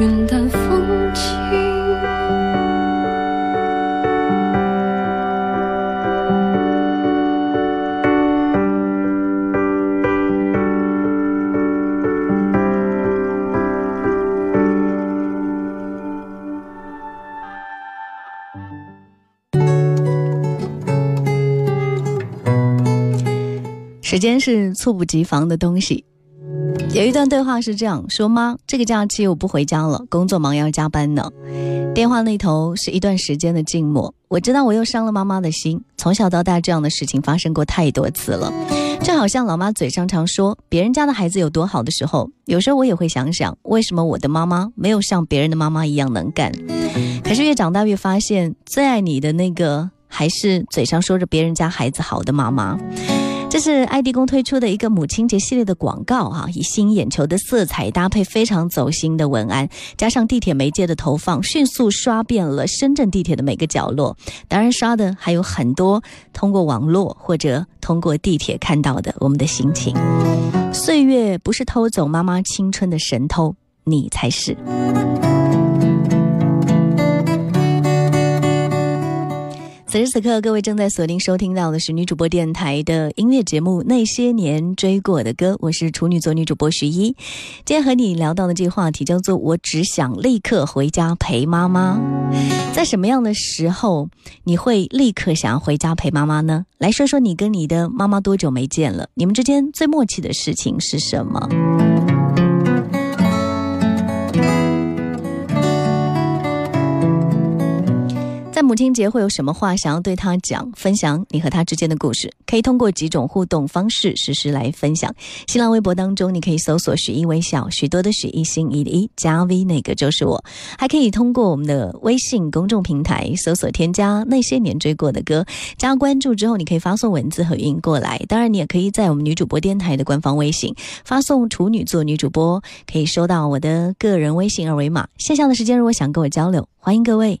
云淡风轻。时间是猝不及防的东西。有一段对话是这样说：“妈，这个假期我不回家了，工作忙要加班呢。”电话那头是一段时间的静默。我知道我又伤了妈妈的心。从小到大，这样的事情发生过太多次了。就好像老妈嘴上常说别人家的孩子有多好的时候，有时候我也会想想，为什么我的妈妈没有像别人的妈妈一样能干？可是越长大越发现，最爱你的那个还是嘴上说着别人家孩子好的妈妈。这是爱迪工推出的一个母亲节系列的广告哈，以吸引眼球的色彩搭配，非常走心的文案，加上地铁媒介的投放，迅速刷遍了深圳地铁的每个角落。当然，刷的还有很多通过网络或者通过地铁看到的我们的心情。岁月不是偷走妈妈青春的神偷，你才是。此时此刻，各位正在锁定收听到的是女主播电台的音乐节目《那些年追过的歌》，我是处女座女主播徐一。今天和你聊到的这个话题叫做“我只想立刻回家陪妈妈”。在什么样的时候你会立刻想要回家陪妈妈呢？来说说你跟你的妈妈多久没见了？你们之间最默契的事情是什么？在母亲节会有什么话想要对她讲？分享你和她之间的故事，可以通过几种互动方式实时来分享。新浪微博当中，你可以搜索“许一微笑”，许多的“许一心一意”，加 V 那个就是我。还可以通过我们的微信公众平台搜索添加“那些年追过的歌”，加关注之后，你可以发送文字和语音过来。当然，你也可以在我们女主播电台的官方微信发送“处女座女主播”，可以收到我的个人微信二维码。线下的时间，如果想跟我交流，欢迎各位。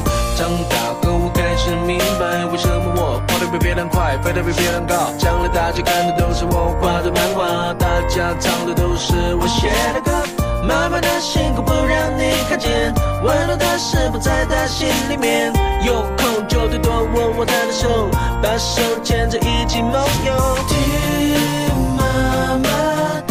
长大后，我开始明白为什么我跑得比别人快，飞得比别人高。将来大家看的都是我画的漫画，大家唱的都是我写的歌。妈妈的辛苦不让你看见，温暖的事不在她心里面。有空就多多握握她的手，把手牵着一起梦游，听妈妈。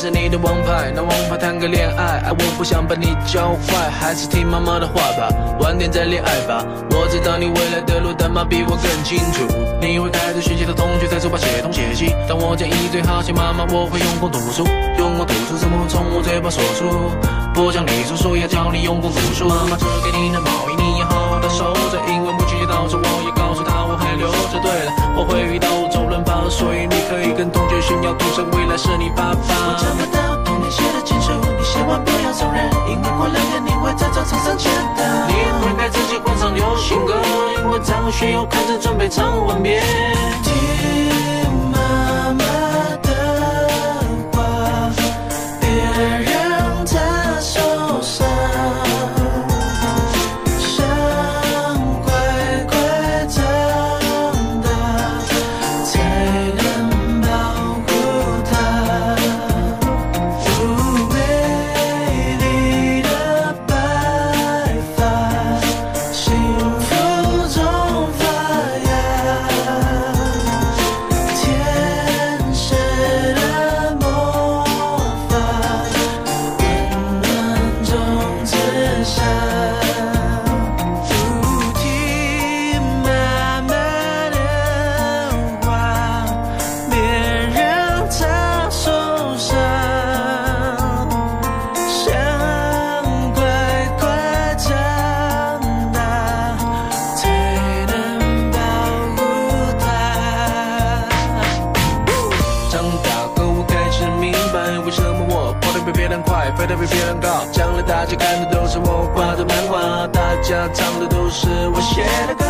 是你的王牌，拿王牌谈个恋爱，我不想把你教坏，还是听妈妈的话吧，晚点再恋爱吧。我知道你未来的路，但妈比我更清楚。你会带着学习的同学，在书包写东写西，但我建议最好写妈妈我会用功读书，用功读书，怎么从我嘴巴说出？不讲你读书，要教你用功读书。妈妈织给你的毛衣，你要好好的收着，因为。老师，我也告诉他我还留着，对了，我会遇到周润发，所以你可以跟同学炫耀，赌神未来是你爸爸。我找不到童年写的情书，你千万不要承人，因为过两天你会在操场上见到。你会给自己换上流行歌，因为张学友看着准备唱吻别。飞得比别人高，将来大家看的都是我画的漫画，大家唱的都是我写的歌。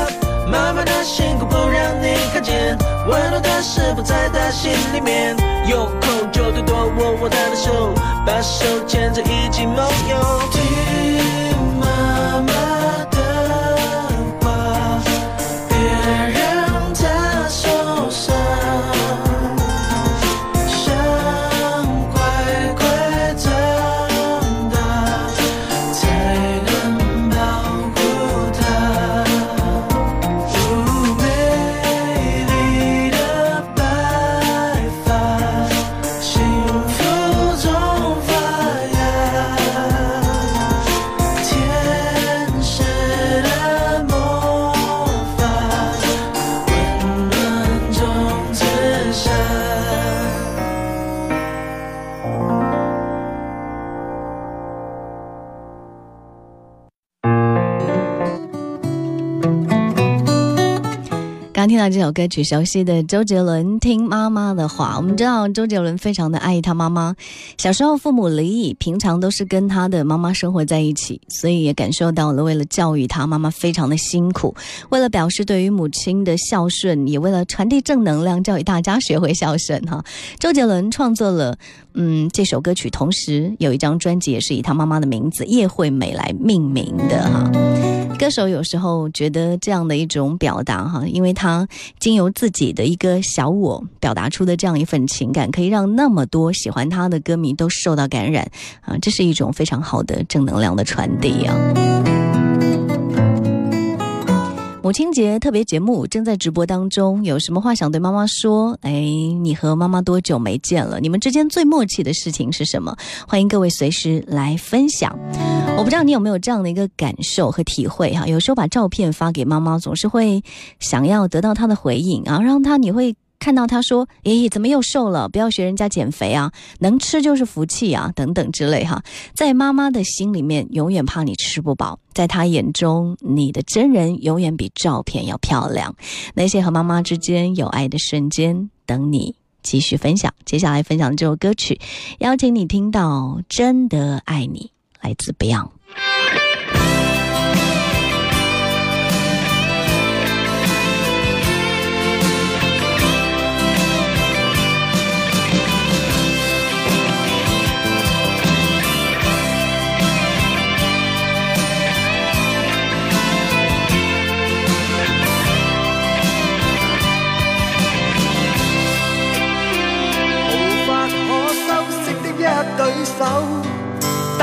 妈妈的辛苦不让你看见，温暖的食谱在她心里面。有空就多多握握她的手，把手牵着一起梦游。刚听到这首歌曲，熟悉的周杰伦听妈妈的话。我们知道周杰伦非常的爱他妈妈，小时候父母离异，平常都是跟他的妈妈生活在一起，所以也感受到了为了教育他，妈妈非常的辛苦。为了表示对于母亲的孝顺，也为了传递正能量，教育大家学会孝顺哈。周杰伦创作了嗯这首歌曲，同时有一张专辑也是以他妈妈的名字叶惠美来命名的哈。歌手有时候觉得这样的一种表达哈，因为他。经由自己的一个小我表达出的这样一份情感，可以让那么多喜欢他的歌迷都受到感染啊！这是一种非常好的正能量的传递啊！母亲节特别节目正在直播当中，有什么话想对妈妈说？哎，你和妈妈多久没见了？你们之间最默契的事情是什么？欢迎各位随时来分享。我不知道你有没有这样的一个感受和体会哈，有时候把照片发给妈妈，总是会想要得到她的回应啊，让她你会。看到他说：“咦，怎么又瘦了？不要学人家减肥啊，能吃就是福气啊，等等之类哈。”在妈妈的心里面，永远怕你吃不饱。在她眼中，你的真人永远比照片要漂亮。那些和妈妈之间有爱的瞬间，等你继续分享。接下来分享这首歌曲，邀请你听到《真的爱你》，来自 Beyond。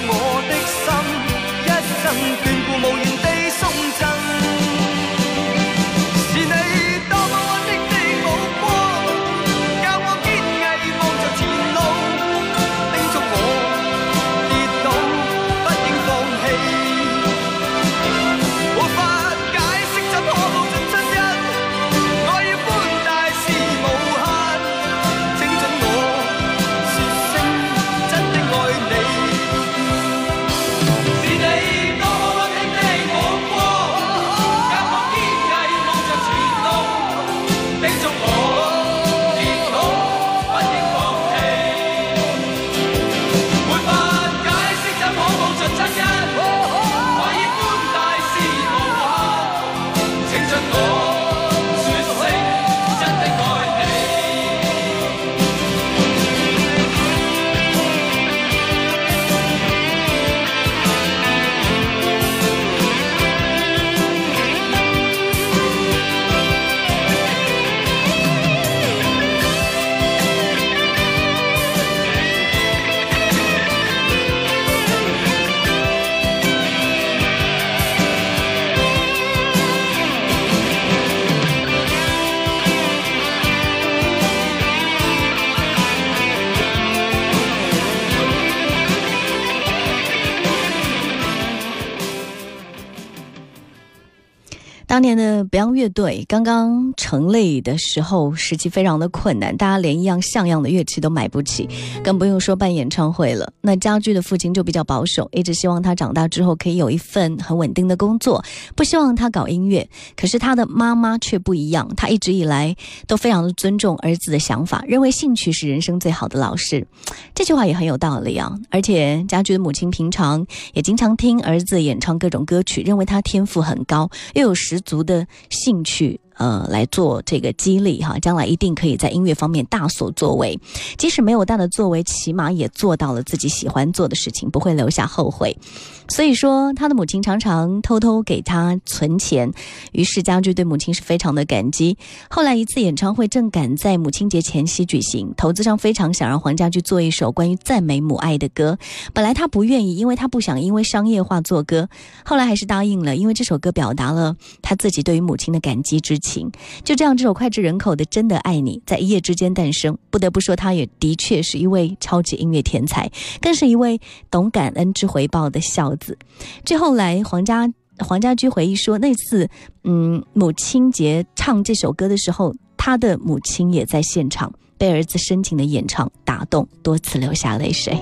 no more. 当年的 Beyond 乐队刚刚成立的时候，时期非常的困难，大家连一样像样的乐器都买不起，更不用说办演唱会了。那家驹的父亲就比较保守，一直希望他长大之后可以有一份很稳定的工作，不希望他搞音乐。可是他的妈妈却不一样，他一直以来都非常的尊重儿子的想法，认为兴趣是人生最好的老师。这句话也很有道理啊！而且家驹的母亲平常也经常听儿子演唱各种歌曲，认为他天赋很高，又有实。足的兴趣。呃，来做这个激励哈，将来一定可以在音乐方面大所作为。即使没有大的作为，起码也做到了自己喜欢做的事情，不会留下后悔。所以说，他的母亲常常偷偷给他存钱，于是家驹对母亲是非常的感激。后来一次演唱会正赶在母亲节前夕举行，投资商非常想让黄家驹做一首关于赞美母爱的歌。本来他不愿意，因为他不想因为商业化做歌。后来还是答应了，因为这首歌表达了他自己对于母亲的感激之。情就这样，这首脍炙人口的《真的爱你》在一夜之间诞生。不得不说，他也的确是一位超级音乐天才，更是一位懂感恩之回报的孝子。最后，来黄家黄家驹回忆说，那次，嗯，母亲节唱这首歌的时候，他的母亲也在现场，被儿子深情的演唱打动，多次流下泪水。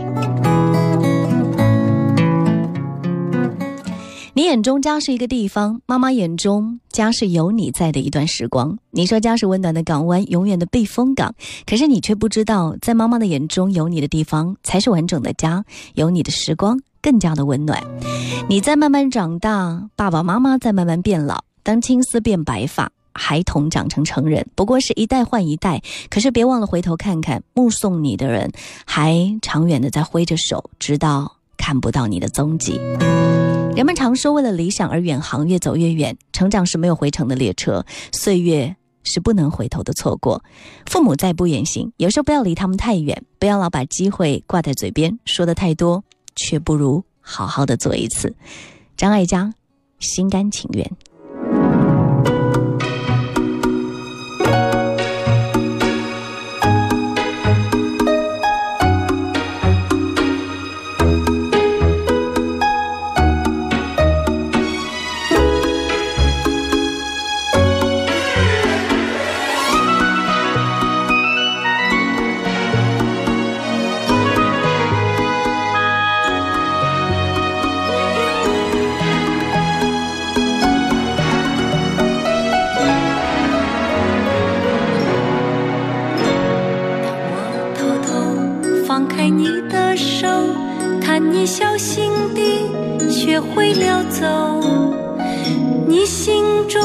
你眼中家是一个地方，妈妈眼中家是有你在的一段时光。你说家是温暖的港湾，永远的避风港。可是你却不知道，在妈妈的眼中，有你的地方才是完整的家，有你的时光更加的温暖。你在慢慢长大，爸爸妈妈在慢慢变老。当青丝变白发，孩童长成成人，不过是一代换一代。可是别忘了回头看看，目送你的人，还长远的在挥着手，直到看不到你的踪迹。人们常说，为了理想而远航，越走越远。成长是没有回程的列车，岁月是不能回头的错过。父母在不远行，有时候不要离他们太远，不要老把机会挂在嘴边，说的太多，却不如好好的做一次。张艾嘉，心甘情愿。放开你的手，看你小心地学会了走。你心中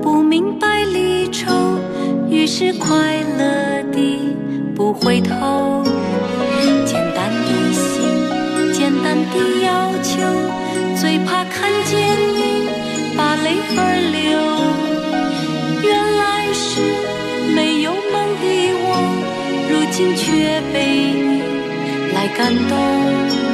不明白离愁，于是快乐地不回头。简单的心，简单的要求，最怕看见你把泪儿流。原来是没有梦的我，如今却被。你。感动。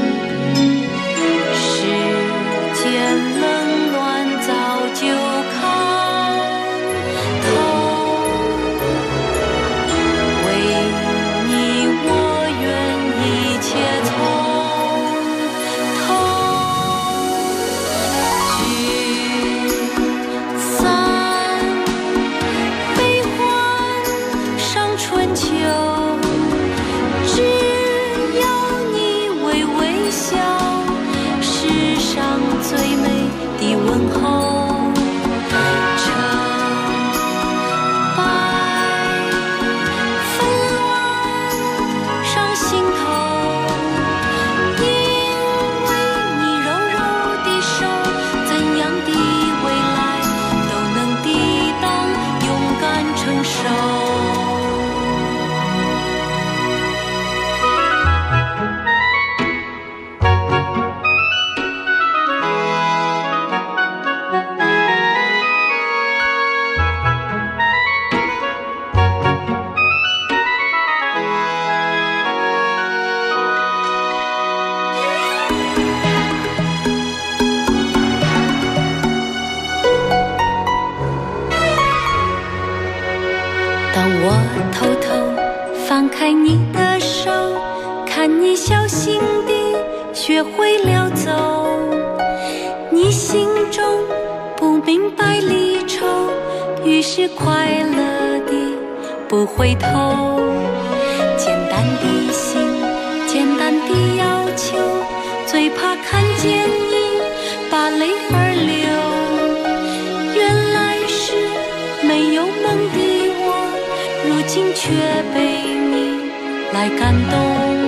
回头，简单的心，简单的要求，最怕看见你把泪儿流。原来是没有梦的我，如今却被你来感动。